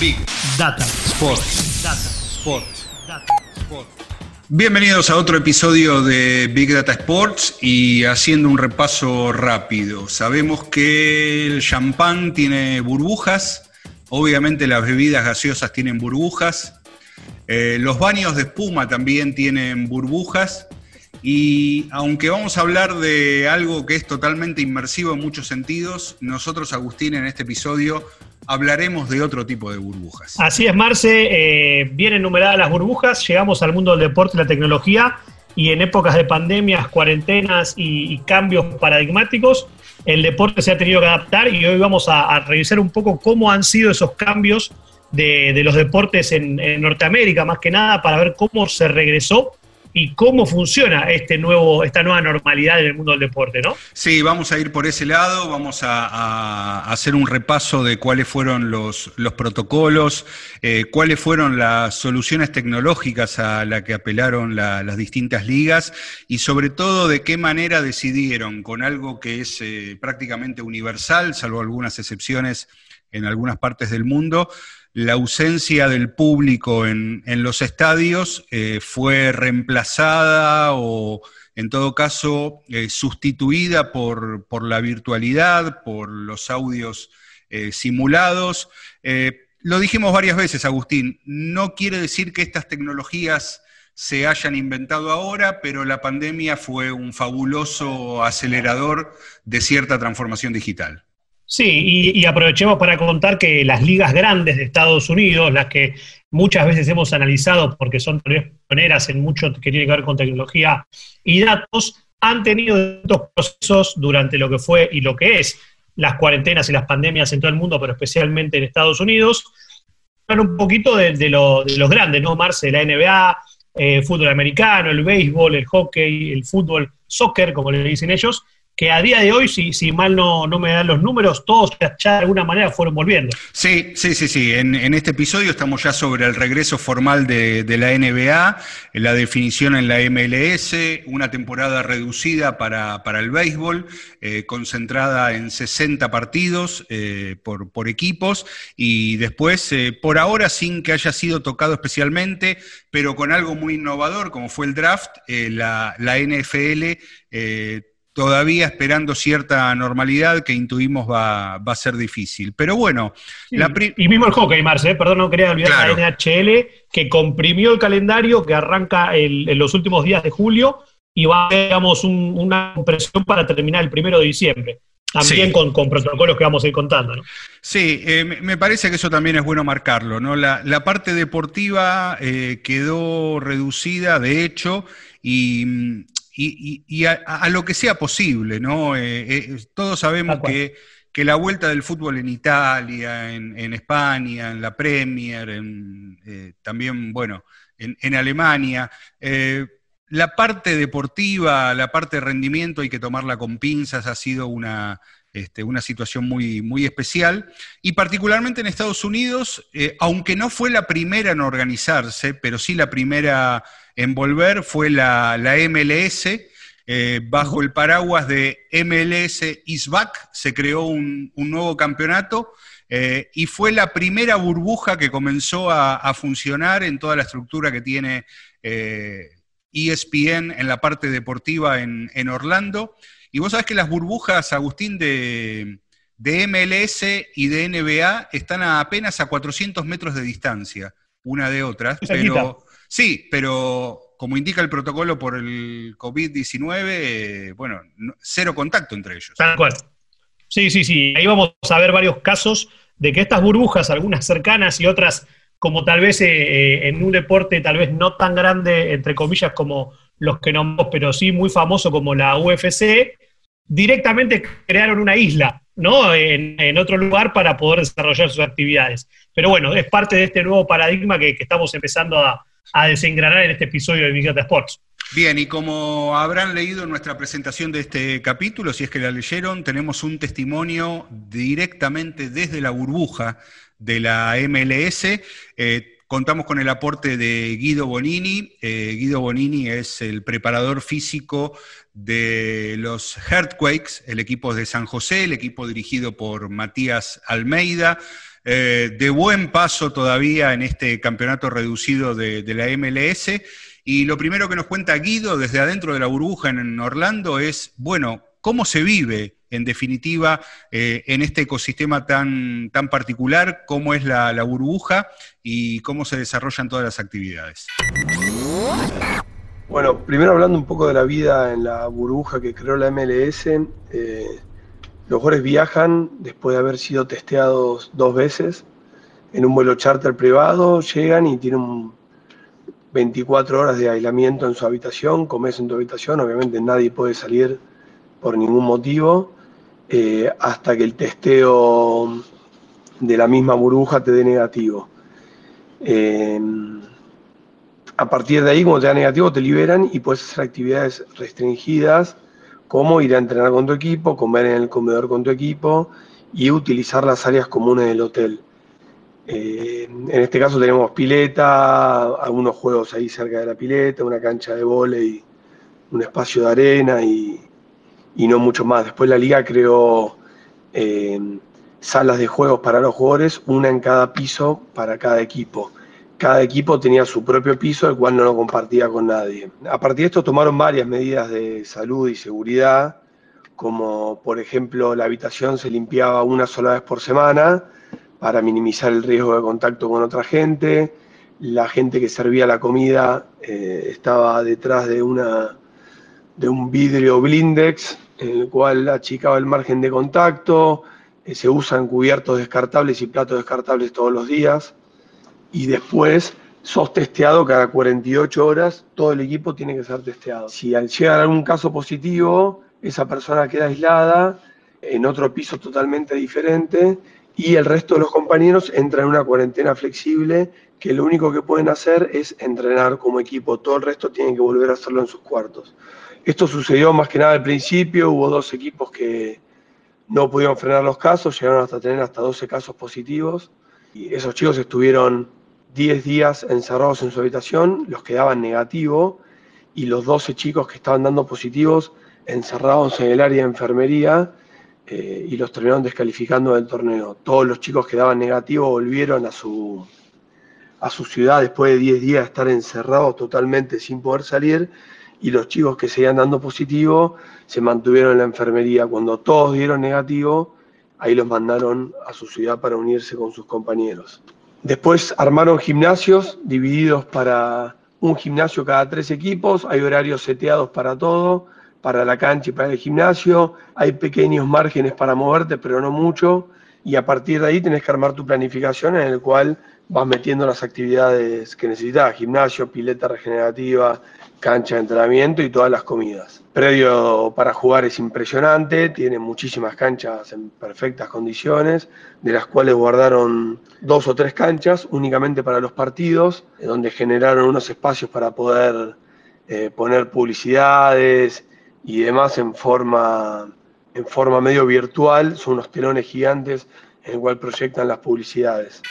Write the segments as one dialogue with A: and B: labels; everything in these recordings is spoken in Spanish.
A: Big Data Sports. Data Sports. Data Sports. Bienvenidos a otro episodio de Big Data Sports y haciendo un repaso rápido. Sabemos que el champán tiene burbujas, obviamente las bebidas gaseosas tienen burbujas, eh, los baños de espuma también tienen burbujas y aunque vamos a hablar de algo que es totalmente inmersivo en muchos sentidos, nosotros, Agustín, en este episodio hablaremos de otro tipo de burbujas.
B: Así es, Marce, eh, bien las burbujas, llegamos al mundo del deporte y la tecnología y en épocas de pandemias, cuarentenas y, cambios paradigmáticos, el deporte se ha tenido que adaptar y hoy vamos a, revisar un poco cómo han sido esos cambios de, los deportes en Norteamérica, más que nada, para ver cómo se regresó y cómo funciona este nuevo, esta nueva normalidad en el mundo del deporte, ¿no?
A: Sí, vamos a ir por ese lado, vamos a, hacer un repaso de cuáles fueron los, los protocolos, eh, cuáles fueron las soluciones tecnológicas a las que apelaron las distintas ligas y sobre todo de qué manera decidieron con algo que es eh, prácticamente universal, salvo algunas excepciones en algunas partes del mundo, la ausencia del público en, los estadios eh, fue reemplazada o en todo caso eh, sustituida por, la virtualidad, por los audios eh, simulados. lo dijimos varias veces, Agustín, no quiere decir que estas tecnologías se hayan inventado ahora, pero la pandemia fue un fabuloso acelerador de cierta transformación digital.
B: Sí, y, aprovechemos para contar que las ligas grandes de Estados Unidos, las que muchas veces hemos analizado porque son pioneras en mucho que tiene que ver con tecnología y datos, han tenido estos procesos durante lo que fue y lo que es las cuarentenas y las pandemias en todo el mundo, pero especialmente en Estados Unidos. Un poquito de, los grandes, ¿no? Marce, la NBA, eh, fútbol americano, el béisbol, el hockey, el fútbol, soccer, como le dicen ellos, que a día de hoy, si, mal no, me dan los números, todos ya de alguna manera fueron volviendo.
A: Sí, sí, sí, sí. En, este episodio estamos ya sobre el regreso formal de, la NBA, la definición en la MLS, una temporada reducida para, el béisbol, eh, concentrada en 60 partidos eh, por, equipos, y después, eh, por ahora, sin que haya sido tocado especialmente, pero con algo muy innovador, como fue el draft, la NFL todavía esperando cierta normalidad que intuimos va, a ser difícil. Pero bueno.
B: y mismo el hockey, Marce, ¿eh? perdón, no quería olvidar la NHL, que comprimió el calendario, que arranca en los últimos días de julio y va, digamos, una compresión para terminar el primero de diciembre. También con, protocolos que vamos a ir contando. ¿no?
A: Sí, eh, me parece que eso también es bueno marcarlo. ¿no? La, parte deportiva eh, quedó reducida, de hecho, y, y, a, lo que sea posible, ¿no? Eh, eh, todos sabemos que, la vuelta del fútbol en Italia, en, España, en la Premier, en, eh, también, bueno, en, Alemania, la parte deportiva, la parte de rendimiento hay que tomarla con pinzas, ha sido una, este, una situación muy, muy especial. Y particularmente en Estados Unidos, aunque no fue la primera en organizarse, pero sí la primera envolver fue la, MLS. Eh, bajo el paraguas de MLS ISBAC se creó un, nuevo campeonato eh, y fue la primera burbuja que comenzó a, funcionar en toda la estructura que tiene ESPN eh, e en la parte deportiva en, Orlando. Y vos sabés que las burbujas, Agustín, de, de MLS y de NBA están a apenas a 400 metros de distancia una de otras, pero Sí, pero como indica el protocolo por el COVID-19, eh, bueno, cero contacto entre ellos.
B: Tal cual. Sí, sí, sí. Ahí vamos a ver varios casos de que estas burbujas, algunas cercanas y otras como tal vez eh, eh, en un deporte tal vez no tan grande, entre comillas, como los que nombramos, pero sí muy famoso como la UFC, directamente crearon una isla, ¿no? En, otro lugar para poder desarrollar sus actividades. Pero bueno, es parte de este nuevo paradigma que, estamos empezando a, desengranar en este episodio de Big Sports.
A: Bien, y como habrán leído en nuestra presentación de este capítulo, si es que la leyeron, tenemos un testimonio directamente desde la burbuja de la MLS. Eh, contamos con el aporte de Guido Bonini. Eh, Guido Bonini es el preparador físico de los Earthquakes, el equipo de San José, el equipo dirigido por Matías Almeida. Eh, de buen paso todavía en este campeonato reducido de, de, la MLS. Y lo primero que nos cuenta Guido desde adentro de la burbuja en Orlando es, bueno, ¿cómo se vive en definitiva, eh, en este ecosistema tan, tan particular, cómo es la, burbuja y cómo se desarrollan todas las actividades.
C: Bueno, primero hablando un poco de la vida en la burbuja que creó la MLS, eh, los jugadores viajan después de haber sido testeados dos veces en un vuelo charter privado, llegan y tienen 24 horas de aislamiento en su habitación, comes en tu habitación, obviamente nadie puede salir por ningún motivo eh, hasta que el testeo de la misma burbuja te dé negativo. Eh, a partir de ahí, cuando te da negativo, te liberan y puedes hacer actividades restringidas, como ir a entrenar con tu equipo, comer en el comedor con tu equipo y utilizar las áreas comunes del hotel. Eh, en este caso tenemos pileta, algunos juegos ahí cerca de la pileta, una cancha de volei, un espacio de arena y, y no mucho más. Después la liga creó eh, salas de juegos para los jugadores, una en cada piso para cada equipo. Cada equipo tenía su propio piso, el cual no lo compartía con nadie. A partir de esto tomaron varias medidas de salud y seguridad, como por ejemplo la habitación se limpiaba una sola vez por semana para minimizar el riesgo de contacto con otra gente. La gente que servía la comida eh, estaba detrás de, una, de un vidrio blindex en el cual achicaba el margen de contacto, eh, se usan cubiertos descartables y platos descartables todos los días, y después sos testeado cada 48 horas, todo el equipo tiene que ser testeado. Si al llegar algún caso positivo, esa persona queda aislada en otro piso totalmente diferente y el resto de los compañeros entran en una cuarentena flexible que lo único que pueden hacer es entrenar como equipo, todo el resto tienen que volver a hacerlo en sus cuartos. Esto sucedió más que nada al principio, hubo dos equipos que no pudieron frenar los casos, llegaron hasta tener hasta 12 casos positivos y esos chicos estuvieron 10 días encerrados en su habitación, los que daban negativo y los 12 chicos que estaban dando positivos encerrados en el área de enfermería eh, y los terminaron descalificando del torneo. Todos los chicos que daban negativo volvieron a su, a su ciudad después de 10 días de estar encerrados totalmente sin poder salir y los chicos que seguían dando positivo se mantuvieron en la enfermería. Cuando todos dieron negativo, ahí los mandaron a su ciudad para unirse con sus compañeros. Después armaron gimnasios divididos para un gimnasio cada tres equipos, hay horarios seteados para todo, para la cancha y para el gimnasio, hay pequeños márgenes para moverte, pero no mucho, y a partir de ahí tenés que armar tu planificación en el cual vas metiendo las actividades que necesitas, gimnasio, pileta regenerativa, cancha de entrenamiento y todas las comidas. Predio para jugar es impresionante, tiene muchísimas canchas en perfectas condiciones, de las cuales guardaron dos o tres canchas únicamente para los partidos, donde generaron unos espacios para poder eh, poner publicidades y demás en forma, en forma medio virtual, son unos telones gigantes en el cual proyectan las publicidades.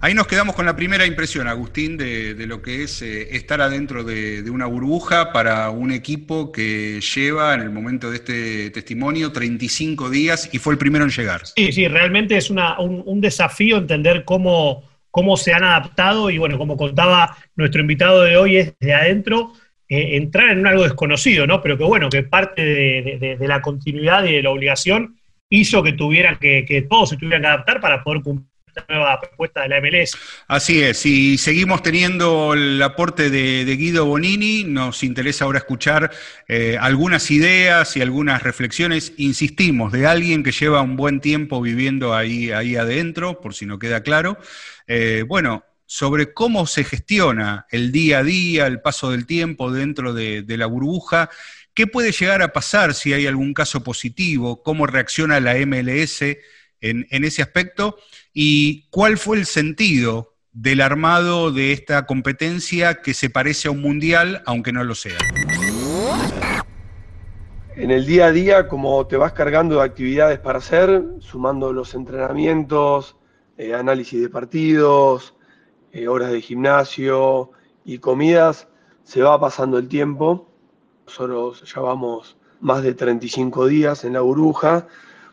A: Ahí nos quedamos con la primera impresión, Agustín, de, lo que es eh, estar adentro de, una burbuja para un equipo que lleva en el momento de este testimonio 35 días y fue el primero en llegar.
B: Sí, sí, realmente es un, desafío entender cómo, cómo se han adaptado y bueno, como contaba nuestro invitado de hoy es de adentro. Eh, entrar en algo desconocido, ¿no? Pero que bueno, que parte de, la continuidad y de la obligación hizo que tuvieran que, que todos se tuvieran que adaptar para poder cumplir nueva propuesta de la MLS.
A: Así es, y seguimos teniendo el aporte de, Guido Bonini, nos interesa ahora escuchar eh, algunas ideas y algunas reflexiones, insistimos, de alguien que lleva un buen tiempo viviendo ahí, ahí adentro, por si no queda claro. Eh, bueno, sobre cómo se gestiona el día a día, el paso del tiempo dentro de, de la burbuja ¿Qué puede llegar a pasar si hay algún caso positivo? ¿Cómo reacciona la MLS en, en ese aspecto? ¿Y cuál fue el sentido del armado de esta competencia que se parece a un mundial, aunque no lo sea?
C: En el día a día, como te vas cargando de actividades para hacer, sumando los entrenamientos, eh, análisis de partidos, eh, horas de gimnasio y comidas, se va pasando el tiempo. Nosotros ya vamos más de 35 días en la burbuja.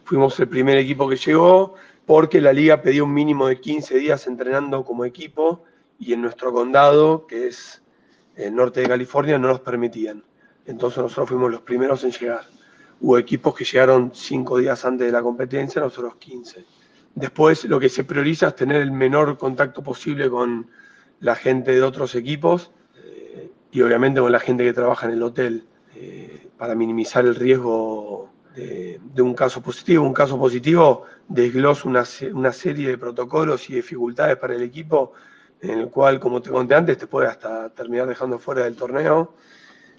C: Fuimos el primer equipo que llegó porque la liga pedía un mínimo de 15 días entrenando como equipo y en nuestro condado, que es el norte de California, no nos permitían. Entonces nosotros fuimos los primeros en llegar. Hubo equipos que llegaron cinco días antes de la competencia, nosotros 15. Después lo que se prioriza es tener el menor contacto posible con la gente de otros equipos eh, y obviamente con la gente que trabaja en el hotel eh, para minimizar el riesgo de, un caso positivo. Un caso positivo desglosa una, una serie de protocolos y dificultades para el equipo en el cual, como te conté antes, te puede hasta terminar dejando fuera del torneo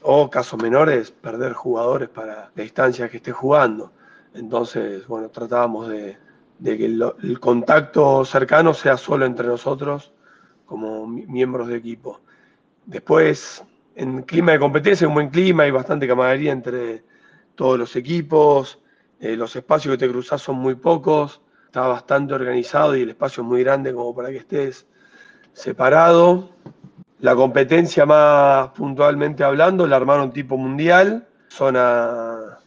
C: o casos menores, perder jugadores para la distancia que esté jugando. Entonces, bueno, tratábamos de, que el, contacto cercano sea solo entre nosotros como miembros de equipo. Después, en clima de competencia, un buen clima, hay bastante camaradería entre todos los equipos, eh, los espacios que te cruzas son muy pocos, está bastante organizado y el espacio es muy grande como para que estés separado. La competencia más puntualmente hablando la armaron tipo mundial, zona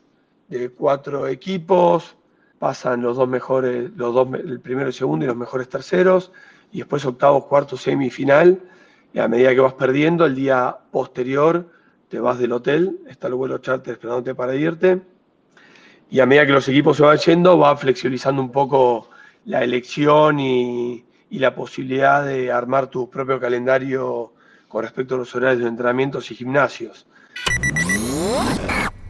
C: de cuatro equipos, pasan los dos mejores, los dos, el primero y segundo y los mejores terceros, y después octavos, cuartos, semifinal, y a medida que vas perdiendo, el día posterior te vas del hotel, está el vuelo charter esperándote para irte, y a medida que los equipos se van yendo, va flexibilizando un poco la elección y, y la posibilidad de armar tu propio calendario con respecto a los horarios de entrenamientos y gimnasios.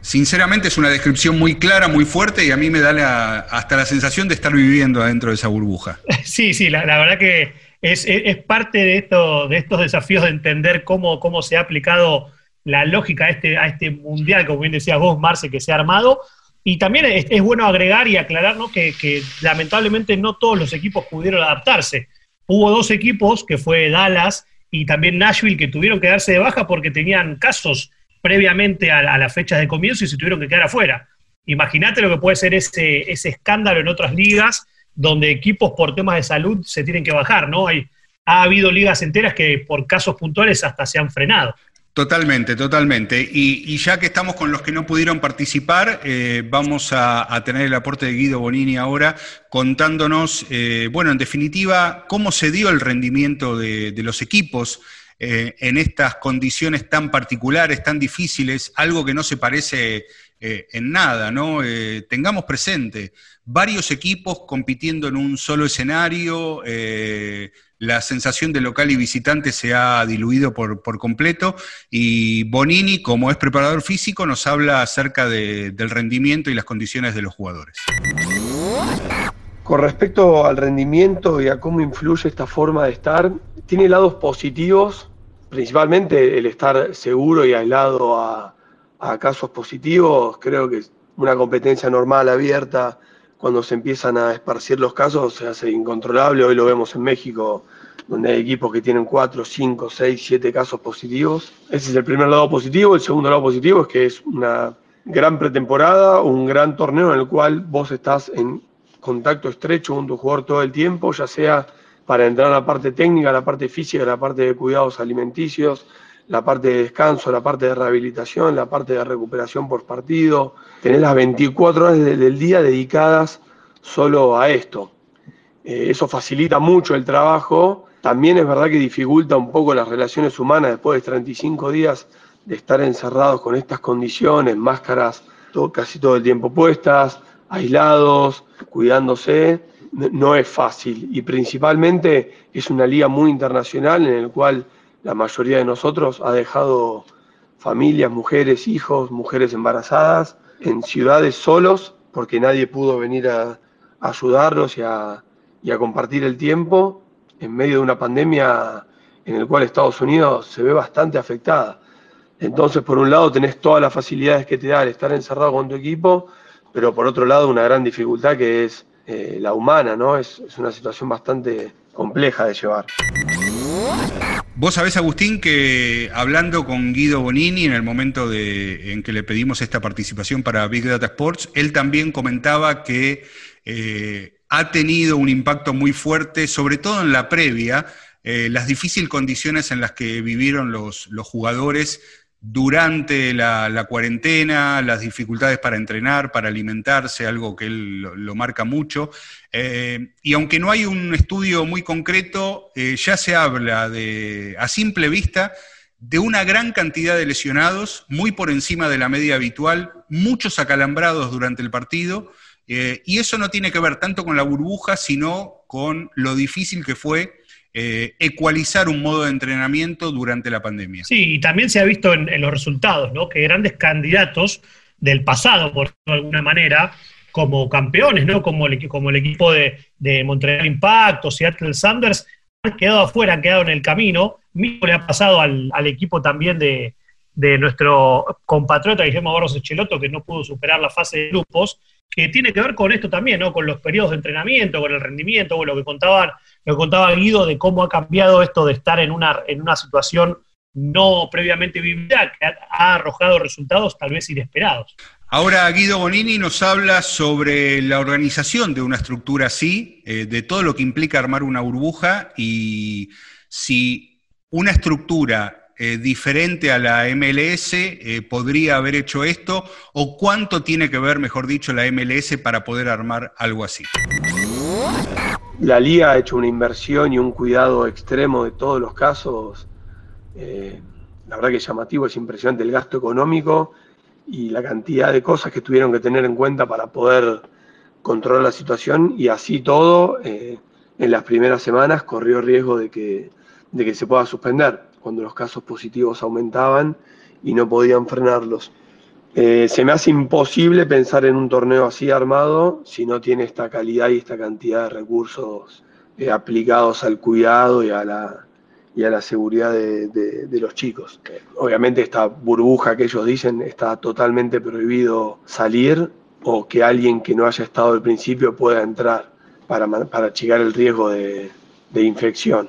A: Sinceramente es una descripción muy clara, muy fuerte y a mí me da hasta la sensación de estar viviendo adentro de esa burbuja.
B: Sí, sí, la, verdad que es, parte de, esto, de estos desafíos de entender cómo, cómo se ha aplicado la lógica a este, a este mundial, como bien decías vos, Marce, que se ha armado. Y también es, bueno agregar y aclarar que, que lamentablemente no todos los equipos pudieron adaptarse. Hubo dos equipos, que fue Dallas y también Nashville que tuvieron que darse de baja porque tenían casos previamente a, las fechas de comienzo y se tuvieron que quedar afuera. Imagínate lo que puede ser ese, ese escándalo en otras ligas donde equipos por temas de salud se tienen que bajar, ¿no? Hay, ha habido ligas enteras que por casos puntuales hasta se han frenado.
A: Totalmente, totalmente. Y, ya que estamos con los que no pudieron participar, eh, vamos a, tener el aporte de Guido Bonini ahora contándonos, eh, bueno, en definitiva, cómo se dio el rendimiento de, los equipos eh, en estas condiciones tan particulares, tan difíciles, algo que no se parece en nada, ¿no? tengamos presente, varios equipos compitiendo en un solo escenario la sensación de local y visitante se ha diluido por, completo y Bonini, como es preparador físico, nos habla acerca del rendimiento y las condiciones de los jugadores.
C: Con respecto al rendimiento y a cómo influye esta forma de estar, tiene lados positivos, principalmente el estar seguro y aislado a, a casos positivos. Creo que una competencia normal, abierta, cuando se empiezan a esparcir los casos se hace incontrolable. Hoy lo vemos en México, donde hay equipos que tienen 4, 5, 6, 7 casos positivos. Ese es el primer lado positivo. El segundo lado positivo es que es una gran pretemporada, un gran torneo en el cual vos estás en contacto estrecho con tu jugador todo el tiempo, ya sea para entrar a la parte técnica, la parte física, la parte de cuidados alimenticios, la parte de descanso, la parte de rehabilitación, la parte de recuperación por partido. Tenés las 24 horas del día dedicadas solo a esto. Eh, eso facilita mucho el trabajo. También es verdad que dificulta un poco las relaciones humanas después de 35 días de estar encerrados con estas condiciones, máscaras casi todo el tiempo puestas, aislados, cuidándose. No es fácil y principalmente es una liga muy internacional en el cual la mayoría de nosotros ha dejado familias, mujeres, hijos, mujeres embarazadas en ciudades solos porque nadie pudo venir a, ayudarlos y a, compartir el tiempo en medio de una pandemia en el cual Estados Unidos se ve bastante afectada. Entonces, por un lado, tenés todas las facilidades que te da el estar encerrado con tu equipo, pero por otro lado, una gran dificultad que es eh, la humana, ¿no? Es, es una situación bastante compleja de llevar.
A: Vos sabés, Agustín, que hablando con Guido Bonini en el momento de, en que le pedimos esta participación para Big Data Sports, él también comentaba que eh, ha tenido un impacto muy fuerte, sobre todo en la previa, eh, las difíciles condiciones en las que vivieron los, los jugadores durante la, cuarentena, las dificultades para entrenar, para alimentarse, algo que él lo, marca mucho. Eh, y aunque no hay un estudio muy concreto, eh, ya se habla de, a simple vista, de una gran cantidad de lesionados, muy por encima de la media habitual, muchos acalambrados durante el partido, eh, y eso no tiene que ver tanto con la burbuja, sino con lo difícil que fue eh, ecualizar un modo de entrenamiento durante la pandemia.
B: Sí, y también se ha visto en, los resultados, ¿no? Que grandes candidatos del pasado, por alguna manera, como campeones, ¿no? Como el, equipo de, Montreal Impact o Seattle Sanders, han quedado afuera, han quedado en el camino. Mismo le ha pasado al, equipo también de, nuestro compatriota Guillermo Barros Echeloto, que no pudo superar la fase de grupos, que tiene que ver con esto también, ¿no? Con los periodos de entrenamiento, con el rendimiento, con lo que contaban lo contaba Guido de cómo ha cambiado esto de estar en una, en una situación no previamente vivida, que ha, arrojado resultados tal vez inesperados.
A: Ahora Guido Bonini nos habla sobre la organización de una estructura así, eh, de todo lo que implica armar una burbuja y si una estructura eh, diferente a la MLS eh, podría haber hecho esto o cuánto tiene que ver, mejor dicho, la MLS para poder armar algo así.
C: La liga ha hecho una inversión y un cuidado extremo de todos los casos. Eh, la verdad que es llamativo, es impresionante el gasto económico y la cantidad de cosas que tuvieron que tener en cuenta para poder controlar la situación y así todo, en las primeras semanas corrió riesgo de que, de que se pueda suspender cuando los casos positivos aumentaban y no podían frenarlos. Eh, se me hace imposible pensar en un torneo así armado si no tiene esta calidad y esta cantidad de recursos eh, aplicados al cuidado y a la, y a la seguridad de, los chicos. obviamente esta burbuja que ellos dicen está totalmente prohibido salir o que alguien que no haya estado al principio pueda entrar para, para achicar el riesgo de, de infección.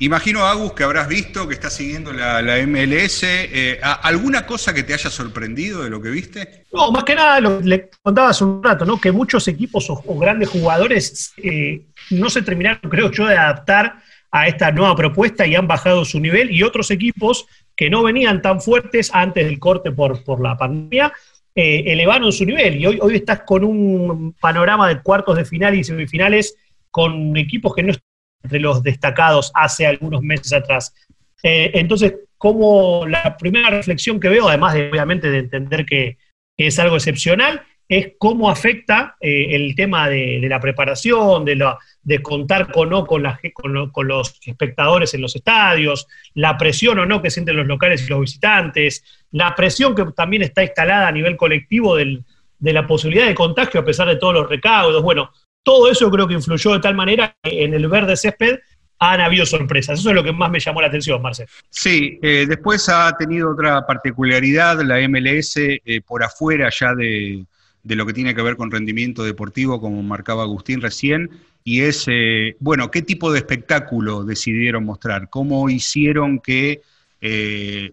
A: Imagino, Agus, que habrás visto que estás siguiendo la, MLS. Eh, ¿Alguna cosa que te haya sorprendido de lo que viste?
B: No, más que nada, lo, le contaba hace un rato, ¿no? Que muchos equipos o, grandes jugadores eh, no se terminaron, creo yo, de adaptar a esta nueva propuesta y han bajado su nivel. Y otros equipos que no venían tan fuertes antes del corte por, por la pandemia, eh, elevaron su nivel. Y hoy, hoy estás con un panorama de cuartos de final y semifinales con equipos que no están entre los destacados hace algunos meses atrás. Eh, entonces, como la primera reflexión que veo, además de obviamente de entender que, es algo excepcional, es cómo afecta eh, el tema de, la preparación, de, de contar con, no con, la, con, los espectadores en los estadios, la presión o no que sienten los locales y los visitantes, la presión que también está instalada a nivel colectivo de la posibilidad de contagio a pesar de todos los recaudos. Bueno, todo eso creo que influyó de tal manera que en el verde césped han habido sorpresas. Eso es lo que más me llamó la atención, Marcel.
A: Sí, eh, después ha tenido otra particularidad la MLS eh, por afuera ya de, lo que tiene que ver con rendimiento deportivo, como marcaba Agustín recién, y es, eh, bueno, ¿qué tipo de espectáculo decidieron mostrar? ¿Cómo hicieron que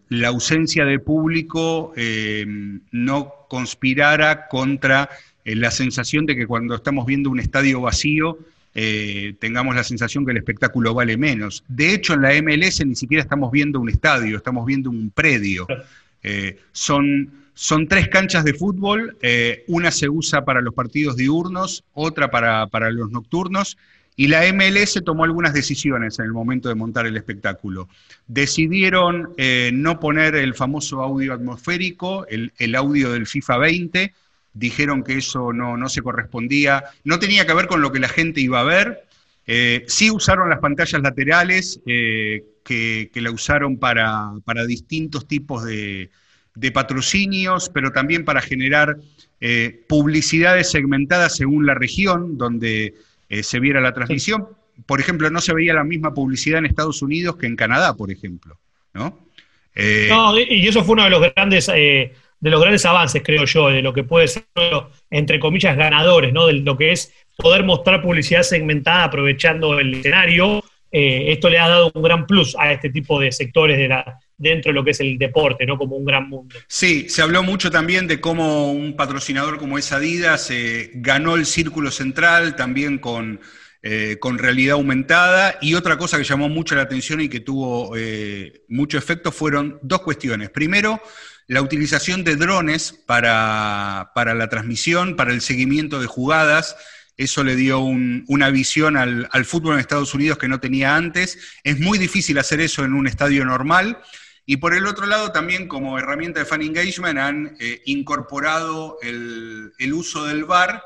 A: la ausencia de público no conspirara contra eh, la sensación de que cuando estamos viendo un estadio vacío, eh, tengamos la sensación que el espectáculo vale menos. De hecho, en la MLS ni siquiera estamos viendo un estadio, estamos viendo un predio. Eh, son, son tres canchas de fútbol, una se usa para los partidos diurnos, otra para, para los nocturnos, y la MLS tomó algunas decisiones en el momento de montar el espectáculo. Decidieron no poner el famoso audio atmosférico, el, el audio del FIFA 20, dijeron que eso no, se correspondía, no tenía que ver con lo que la gente iba a ver. Eh, sí usaron las pantallas laterales, eh, que, la usaron para, distintos tipos de, patrocinios, pero también para generar eh, publicidades segmentadas según la región donde se viera la transmisión. Por ejemplo, no se veía la misma publicidad en Estados Unidos que en Canadá, por ejemplo. ¿no?
B: No, y eso fue uno de los grandes de los grandes avances, creo yo, de lo que puede ser, entre comillas, ganadores, ¿no? De lo que es poder mostrar publicidad segmentada aprovechando el escenario. Eh, esto le ha dado un gran plus a este tipo de sectores de la, dentro de lo que es el deporte, ¿no? Como un gran mundo.
A: Sí, se habló mucho también de cómo un patrocinador como es Adidas ganó el círculo central también con eh, con realidad aumentada. Y otra cosa que llamó mucho la atención y que tuvo eh, mucho efecto fueron dos cuestiones. Primero, la utilización de drones para, la transmisión, para el seguimiento de jugadas. Eso le dio una visión al, fútbol en Estados Unidos que no tenía antes. Es muy difícil hacer eso en un estadio normal. Y por el otro lado, también como herramienta de fan engagement han eh, incorporado el, el, uso del VAR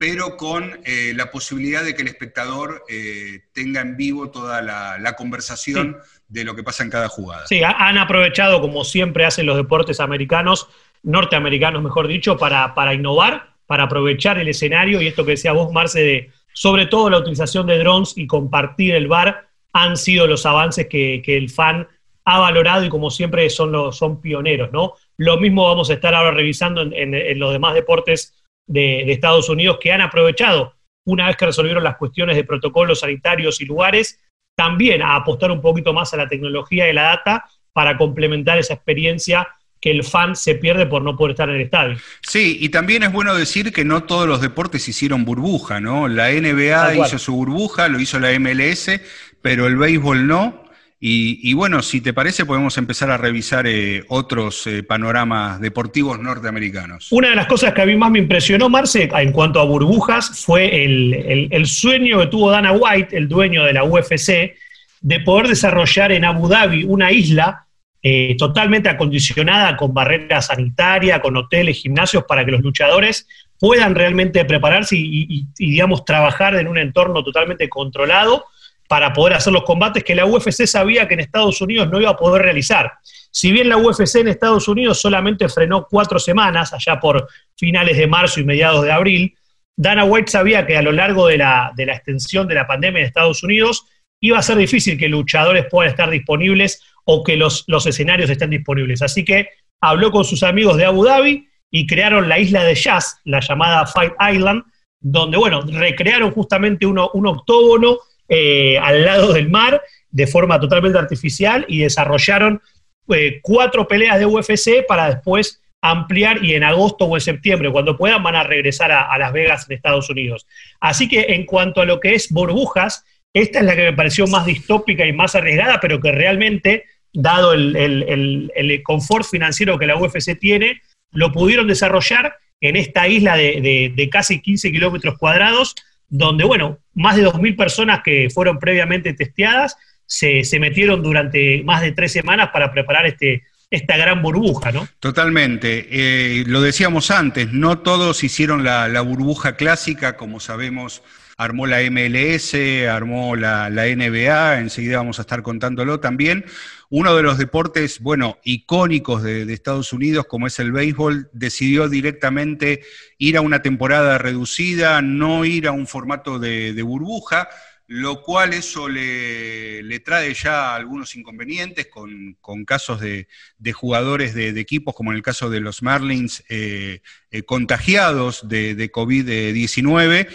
A: pero con eh, la posibilidad de que el espectador eh, tenga en vivo toda la, conversación de lo que pasa en cada jugada.
B: Sí, han aprovechado, como siempre hacen los deportes americanos, norteamericanos mejor dicho, para, para innovar, para aprovechar el escenario y esto que decía vos, Marce, de sobre todo la utilización de drones y compartir el bar, han sido los avances que, el fan ha valorado y como siempre son, los, son pioneros, ¿no? Lo mismo vamos a estar ahora revisando en los demás deportes de, Estados Unidos que han aprovechado, una vez que resolvieron las cuestiones de protocolos sanitarios y lugares, también a apostar un poquito más a la tecnología y la data para complementar esa experiencia que el fan se pierde por no poder estar en el estadio.
A: Sí, y también es bueno decir que no todos los deportes hicieron burbuja, ¿no? La NBA hizo su burbuja, lo hizo la MLS, pero el béisbol no. Y, bueno, si te parece, podemos empezar a revisar eh, otros eh, panoramas deportivos norteamericanos.
B: Una de las cosas que a mí más me impresionó, Marce, en cuanto a burbujas, fue el, sueño que tuvo Dana White, el dueño de la UFC, de poder desarrollar en Abu Dhabi una isla eh, totalmente acondicionada con barrera sanitaria, con hoteles, gimnasios, para que los luchadores puedan realmente prepararse y digamos, trabajar en un entorno totalmente controlado para poder hacer los combates que la UFC sabía que en Estados Unidos no iba a poder realizar. Si bien la UFC en Estados Unidos solamente frenó cuatro semanas, allá por finales de marzo y mediados de abril, Dana White sabía que a lo largo de la, extensión de la pandemia en Estados Unidos iba a ser difícil que luchadores puedan estar disponibles o que los, escenarios estén disponibles. Así que habló con sus amigos de Abu Dhabi y crearon la isla de jazz, la llamada Fight Island, donde, bueno, recrearon justamente un octógono eh, al lado del mar de forma totalmente artificial y desarrollaron eh, cuatro peleas de UFC para después ampliar y en agosto o en septiembre, cuando puedan, van a regresar a, Las Vegas en Estados Unidos. Así que en cuanto a lo que es burbujas, esta es la que me pareció más distópica y más arriesgada, pero que realmente, dado el, confort financiero que la UFC tiene, lo pudieron desarrollar en esta isla de, de casi 15 kilómetros cuadrados, donde, bueno, más de 2.000 personas que fueron previamente testeadas se, metieron durante más de tres semanas para preparar este, esta gran burbuja, ¿no?
A: Totalmente. Eh, lo decíamos antes, no todos hicieron la, burbuja clásica, como sabemos, armó la MLS, armó la, NBA, enseguida vamos a estar contándolo también uno de los deportes, bueno, icónicos de, Estados Unidos, como es el béisbol, decidió directamente ir a una temporada reducida, no ir a un formato de, burbuja, lo cual eso le, trae ya algunos inconvenientes con, casos de, jugadores de, equipos, como en el caso de los Marlins, eh, eh, contagiados de, COVID-19.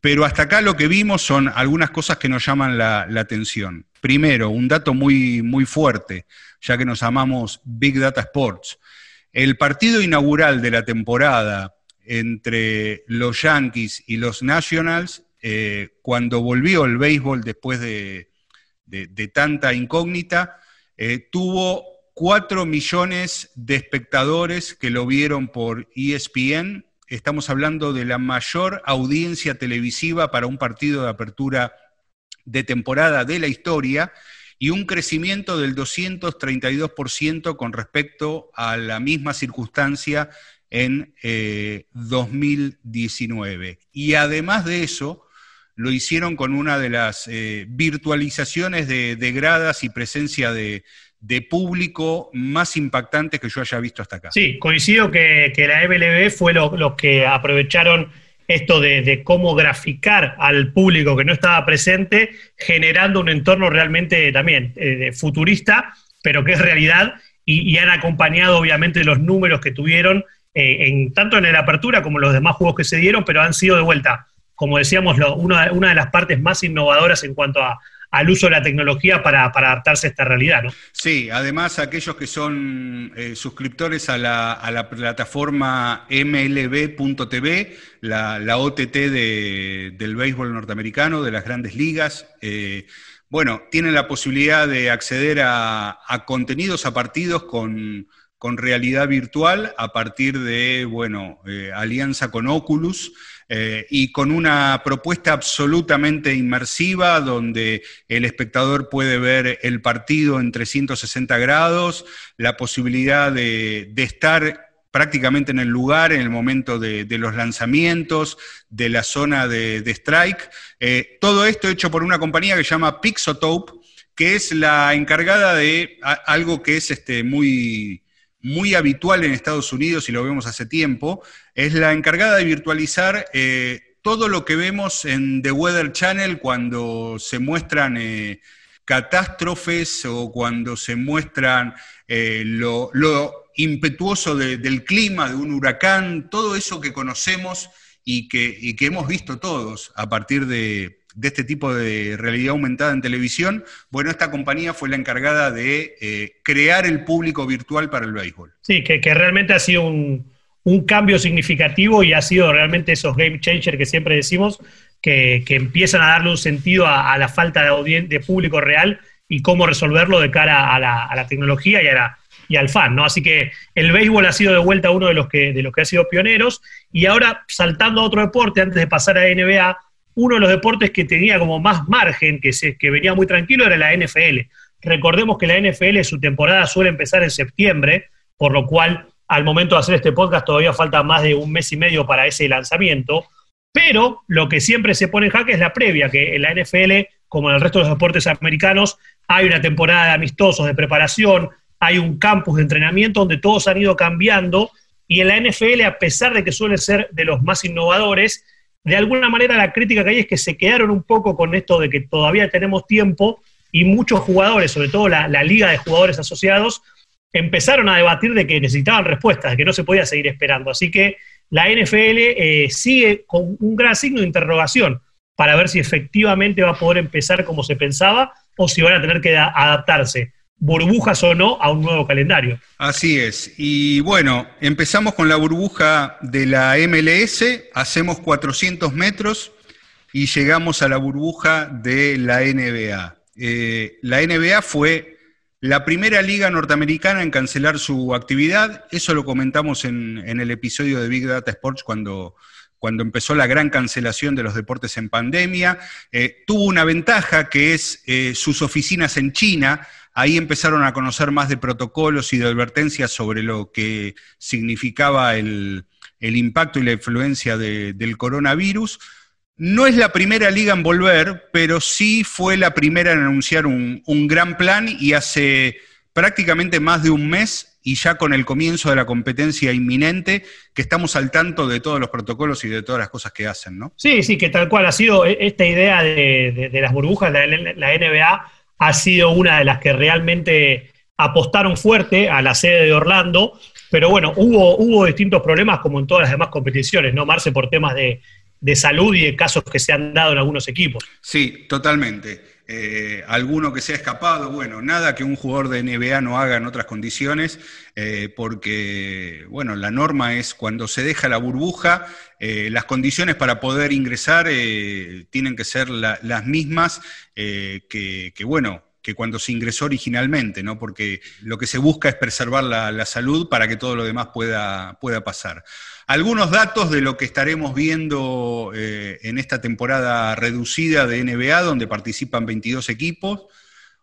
A: Pero hasta acá lo que vimos son algunas cosas que nos llaman la atención. Primero, un dato muy, muy fuerte, ya que nos llamamos Big Data Sports. El partido inaugural de la temporada entre los Yankees y los Nationals, eh, cuando volvió el béisbol después de, tanta incógnita, eh, tuvo 4 millones de espectadores que lo vieron por ESPN. Estamos hablando de la mayor audiencia televisiva para un partido de apertura de temporada de la historia y un crecimiento del 232% con respecto a la misma circunstancia en 2019. Eh, y además de eso, lo hicieron con una de las eh, virtualizaciones de, gradas y presencia de, público más impactantes que yo haya visto hasta acá.
B: Sí, coincido que, la MLB fue los lo que aprovecharon esto de, cómo graficar al público que no estaba presente, generando un entorno realmente también eh, futurista, pero que es realidad y, han acompañado obviamente los números que tuvieron, eh, en, tanto en la apertura como en los demás juegos que se dieron, pero han sido de vuelta, como decíamos, una, una de las partes más innovadoras en cuanto a, al uso de la tecnología para, adaptarse a esta realidad. ¿no?
A: Sí, además aquellos que son eh, suscriptores a la, plataforma mlb.tv, la, OTT del béisbol norteamericano, de las grandes ligas, eh, bueno, tienen la posibilidad de acceder a, contenidos, a partidos con, realidad virtual a partir de, bueno, eh, alianza con Oculus. Eh, y con una propuesta absolutamente inmersiva donde el espectador puede ver el partido en 360 grados, la posibilidad de, estar prácticamente en el lugar en el momento de, los lanzamientos, de la zona de, strike. Eh, todo esto hecho por una compañía que se llama Pixotope, que es la encargada de algo que es este, muy, muy habitual en Estados Unidos y lo vemos hace tiempo, es la encargada de virtualizar eh, todo lo que vemos en The Weather Channel cuando se muestran eh, catástrofes o cuando se muestran eh, lo, impetuoso del clima, de un huracán, todo eso que conocemos y que, y que hemos visto todos a partir de, de este tipo de realidad aumentada en televisión, bueno, esta compañía fue la encargada de eh, crear el público virtual para el béisbol.
B: Sí, que, realmente ha sido un, cambio significativo y ha sido realmente esos game changers que siempre decimos, que, empiezan a darle un sentido a, la falta de, de, público real y cómo resolverlo de cara a la, tecnología y, y al fan, ¿no? Así que el béisbol ha sido de vuelta uno de los que, de los que ha sido pioneros y ahora saltando a otro deporte, antes de pasar a NBA, uno de los deportes que tenía como más margen, que, se, que venía muy tranquilo, era la NFL. Recordemos que la NFL su temporada suele empezar en septiembre, por lo cual al momento de hacer este podcast todavía falta más de un mes y medio para ese lanzamiento, pero lo que siempre se pone en jaque es la previa, que en la NFL, como en el resto de los deportes americanos, hay una temporada de amistosos, de preparación, hay un campus de entrenamiento donde todos han ido cambiando y en la NFL, a pesar de que suele ser de los más innovadores, de alguna manera la crítica que hay es que se quedaron un poco con esto de que todavía tenemos tiempo y muchos jugadores, sobre todo la, liga de jugadores asociados, empezaron a debatir de que necesitaban respuestas, de que no se podía seguir esperando. Así que la NFL eh, sigue con un gran signo de interrogación para ver si efectivamente va a poder empezar como se pensaba o si van a tener que adaptarse burbujas o no a un nuevo calendario.
A: Así es. Y bueno, empezamos con la burbuja de la MLS, hacemos 400 metros y llegamos a la burbuja de la NBA. Eh, la NBA fue la primera liga norteamericana en cancelar su actividad. Eso lo comentamos en, el episodio de Big Data Sports cuando, cuando empezó la gran cancelación de los deportes en pandemia. Eh, tuvo una ventaja que es eh, sus oficinas en China Ahí empezaron a conocer más de protocolos y de advertencias sobre lo que significaba el, impacto y la influencia del coronavirus. No es la primera liga en volver, pero sí fue la primera en anunciar un, gran plan y hace prácticamente más de un mes y ya con el comienzo de la competencia inminente, que estamos al tanto de todos los protocolos y de todas las cosas que hacen, ¿no?
B: Sí, sí, que tal cual ha sido e, esta idea de, las burbujas, de la NBA, ha sido una de las que realmente apostaron fuerte a la sede de Orlando, pero bueno, hubo, hubo distintos problemas como en todas las demás competiciones, ¿no, Marce? Por temas de, de salud y de casos que se han dado en algunos equipos.
A: Sí, totalmente. Eh, alguno que se ha escapado, bueno, nada que un jugador de NBA no haga en otras condiciones, eh, porque, bueno, la norma es cuando se deja la burbuja, eh, las condiciones para poder ingresar tienen que ser las mismas que, bueno, que cuando se ingresó originalmente, ¿no? Porque lo que se busca es preservar la, la salud para que todo lo demás pueda, pueda pasar. Algunos datos de lo que estaremos viendo eh, en esta temporada reducida de NBA, donde participan 22 equipos.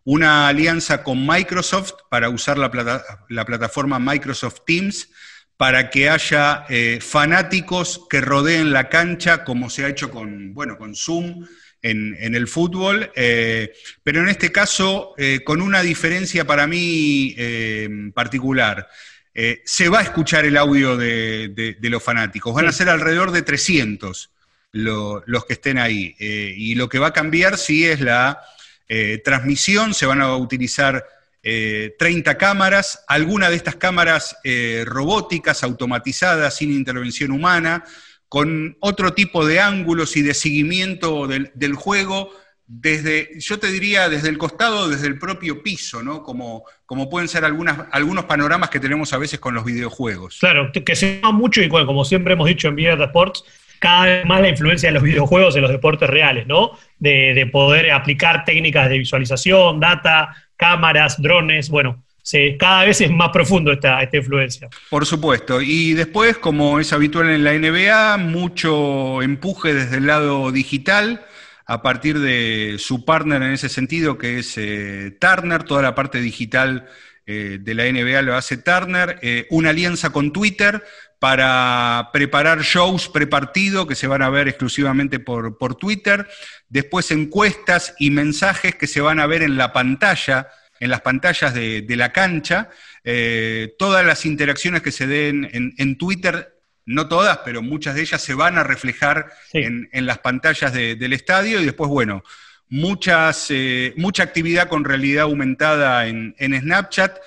A: Una alianza con Microsoft para usar la, plataforma Microsoft Teams para que haya eh, fanáticos que rodeen la cancha, como se ha hecho con, bueno, con Zoom en, el fútbol, eh, pero en este caso con una diferencia para mí particular. Eh, se va a escuchar el audio de, los fanáticos. Van a ser alrededor de 300 los que estén ahí. Eh, y lo que va a cambiar sí es la eh, transmisión, se van a utilizar 30 cámaras, algunas de estas cámaras robóticas, automatizadas, sin intervención humana, con otro tipo de ángulos y de seguimiento del, juego desde, yo te diría, desde el costado, desde el propio piso, ¿no? Como, como pueden ser algunas, algunos panoramas que tenemos a veces con los videojuegos.
B: Claro, que se llama mucho y como siempre hemos dicho en Vida de Sports, cada vez más la influencia de los videojuegos en los deportes reales, ¿no? De, poder aplicar técnicas de visualización, data, cámaras, drones, bueno, cada vez es más profundo esta, esta influencia.
A: Por supuesto. Y después, como es habitual en la NBA, mucho empuje desde el lado digital a partir de su partner en ese sentido, que es eh, Turner, toda la parte digital eh, de la NBA lo hace Turner, eh, una alianza con Twitter para preparar shows prepartido que se van a ver exclusivamente por, Twitter, después encuestas y mensajes que se van a ver en la pantalla en las pantallas de, la cancha, todas las interacciones que se den en, en, Twitter no todas, pero muchas de ellas se van a reflejar en, las pantallas del estadio y después, bueno, muchas, eh, mucha actividad con realidad aumentada en, Snapchat,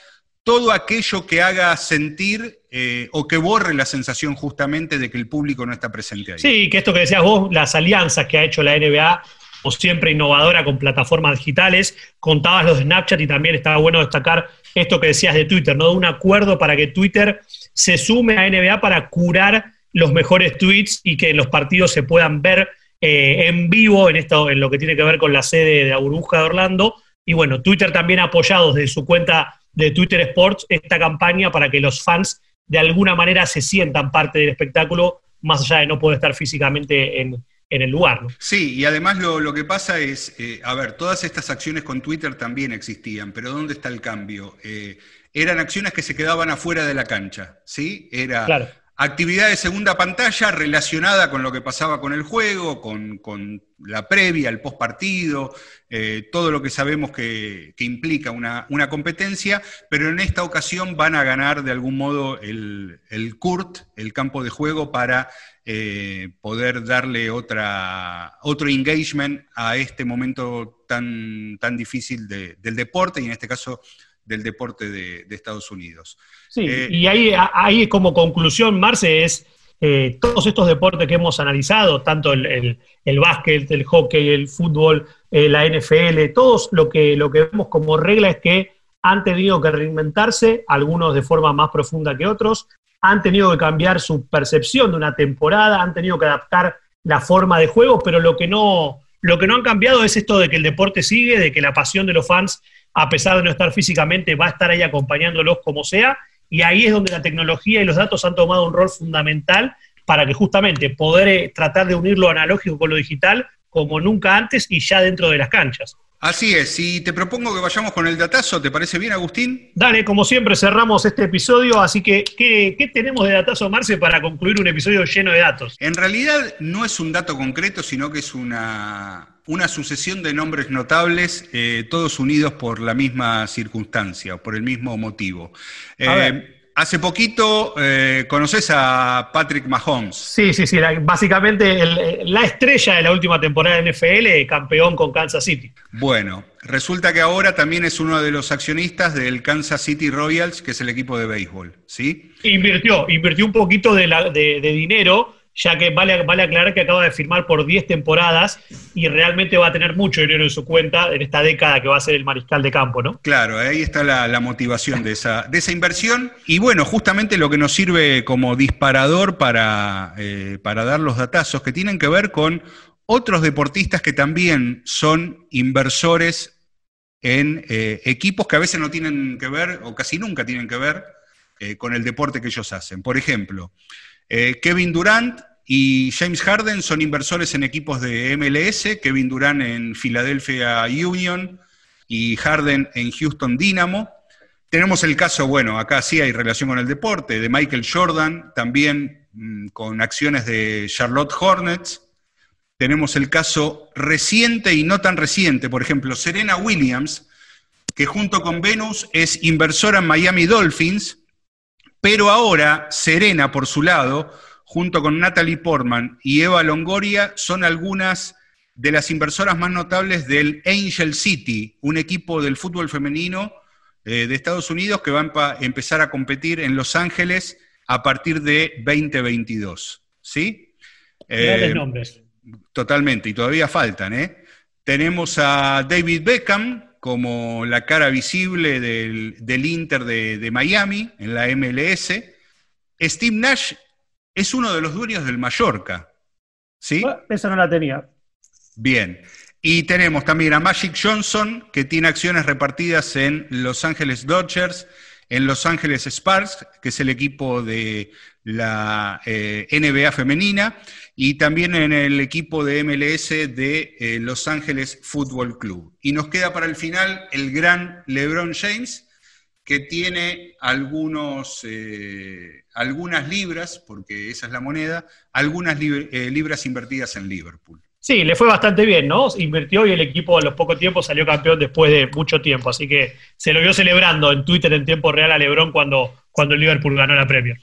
A: todo aquello que haga sentir eh, o que borre la sensación justamente de que el público no está presente ahí.
B: Sí, que esto que decías vos, las alianzas que ha hecho la NBA, o siempre innovadora con plataformas digitales, contabas los de Snapchat y también estaba bueno destacar esto que decías de Twitter, ¿no? De un acuerdo para que Twitter se sume a NBA para curar los mejores tweets y que los partidos se puedan ver eh, en vivo en, esto, en lo que tiene que ver con la sede de la burbuja de Orlando. Y bueno, Twitter también ha apoyado desde su cuenta de Twitter Sports esta campaña para que los fans de alguna manera se sientan parte del espectáculo, más allá de no poder estar físicamente en, el lugar.
A: Sí, y además lo, que pasa es, eh, a ver, todas estas acciones con Twitter también existían, pero ¿dónde está el cambio? Eh, eran acciones que se quedaban afuera de la cancha, ¿sí? Era actividad de segunda pantalla relacionada con lo que pasaba con el juego, con, la previa, el post partido, eh, todo lo que sabemos que, implica una, competencia, pero en esta ocasión van a ganar de algún modo el, el CURT, el campo de juego, para eh, poder darle otra, otro engagement a este momento tan, tan difícil del deporte y en este caso del deporte de, Estados Unidos.
B: Sí, eh, y ahí, ahí como conclusión, Marce, es eh, todos estos deportes que hemos analizado, tanto el, el, básquet, el hockey, el fútbol, la NFL, todos lo que, lo que vemos como regla es que han tenido que reinventarse, algunos de forma más profunda que otros, han tenido que cambiar su percepción de una temporada, han tenido que adaptar la forma de juego, pero lo que no, lo que no han cambiado es esto de que el deporte sigue, de que la pasión de los fans a pesar de no estar físicamente, va a estar ahí acompañándolos como sea, y ahí es donde la tecnología y los datos han tomado un rol fundamental para que justamente poder eh, tratar de unir lo analógico con lo digital como nunca antes y ya dentro de las canchas.
A: Así es, y te propongo que vayamos con el datazo, ¿te parece bien, Agustín?
B: Dale, como siempre cerramos este episodio, así que ¿qué, ¿qué, tenemos de datazo, Marce, para concluir un episodio lleno de datos?
A: En realidad no es un dato concreto, sino que es una, una sucesión de nombres notables, eh, todos unidos por la misma circunstancia, por el mismo motivo. Eh, hace poquito eh, conoces a Patrick Mahomes.
B: Sí, sí, sí. básicamente la estrella de la última temporada de NFL, campeón con Kansas City.
A: Bueno, resulta que ahora también es uno de los accionistas del Kansas City Royals, que es el equipo de béisbol. ¿sí?
B: Invirtió, invirtió un poquito de, de dinero ya que vale, vale aclarar que acaba de firmar por 10 temporadas y realmente va a tener mucho dinero en su cuenta en esta década que va a ser el mariscal de campo, ¿no?
A: Claro, ahí está la, motivación de esa, de esa inversión. Y bueno, justamente lo que nos sirve como disparador para, eh, para dar los datazos que tienen que ver con otros deportistas que también son inversores en eh, equipos que a veces no tienen que ver, o casi nunca tienen que ver, eh, con el deporte que ellos hacen. Por ejemplo, Kevin Durant y James Harden son inversores en equipos de MLS, Kevin Durant en Philadelphia Union y Harden en Houston Dynamo. Tenemos el caso, bueno, acá sí hay relación con el deporte, de Michael Jordan, también mm, con acciones de Charlotte Hornets. Tenemos el caso reciente y no tan reciente, por ejemplo, Serena Williams, que junto con Venus es inversora en Miami Dolphins, pero ahora, Serena, por su lado, junto con Natalie Portman y Eva Longoria, son algunas de las inversoras más notables del Angel City, un equipo del fútbol femenino eh, de Estados Unidos que van a empezar a competir en Los Ángeles a partir de 2022. ¿Sí?
B: Grandes nombres.
A: Totalmente, y todavía faltan, ¿eh? Tenemos a David Beckham como la cara visible del, Inter de, Miami en la MLS. Steve Nash es uno de los dueños del Mallorca. ¿Sí?
B: esa no la tenía.
A: Bien. Y tenemos también a Magic Johnson, que tiene acciones repartidas en Los Ángeles Dodgers, en Los Ángeles Sparks, que es el equipo de la eh, NBA femenina, y también en el equipo de MLS de eh, Los Ángeles Football Club. Y nos queda para el final el gran LeBron James, que tiene algunos, eh, algunas libras, porque esa es la moneda, algunas libras invertidas en Liverpool.
B: Sí, le fue bastante bien, ¿no? Invirtió y el equipo a los pocos tiempos salió campeón después de mucho tiempo. Así que se lo vio celebrando en Twitter en tiempo real a Lebron cuando, cuando el Liverpool ganó la Premier.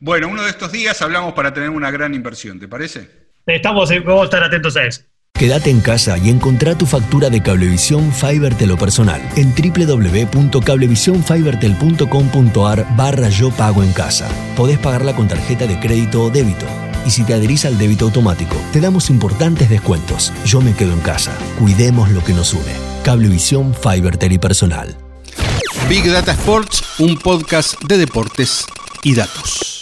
A: Bueno, uno de estos días hablamos para tener una gran inversión, ¿te parece?
B: Estamos, vamos a estar atentos a eso.
D: Quédate en casa y encontrá tu factura de Cablevisión Fibertel lo personal en www.cablevisionfibertel.com.ar barra yo pago en casa. Podés pagarla con tarjeta de crédito o débito y si te adherís al débito automático, te damos importantes descuentos. Yo me quedo en casa. Cuidemos lo que nos une. Cablevisión, Fiber y Personal.
E: Big Data Sports, un podcast de deportes y datos.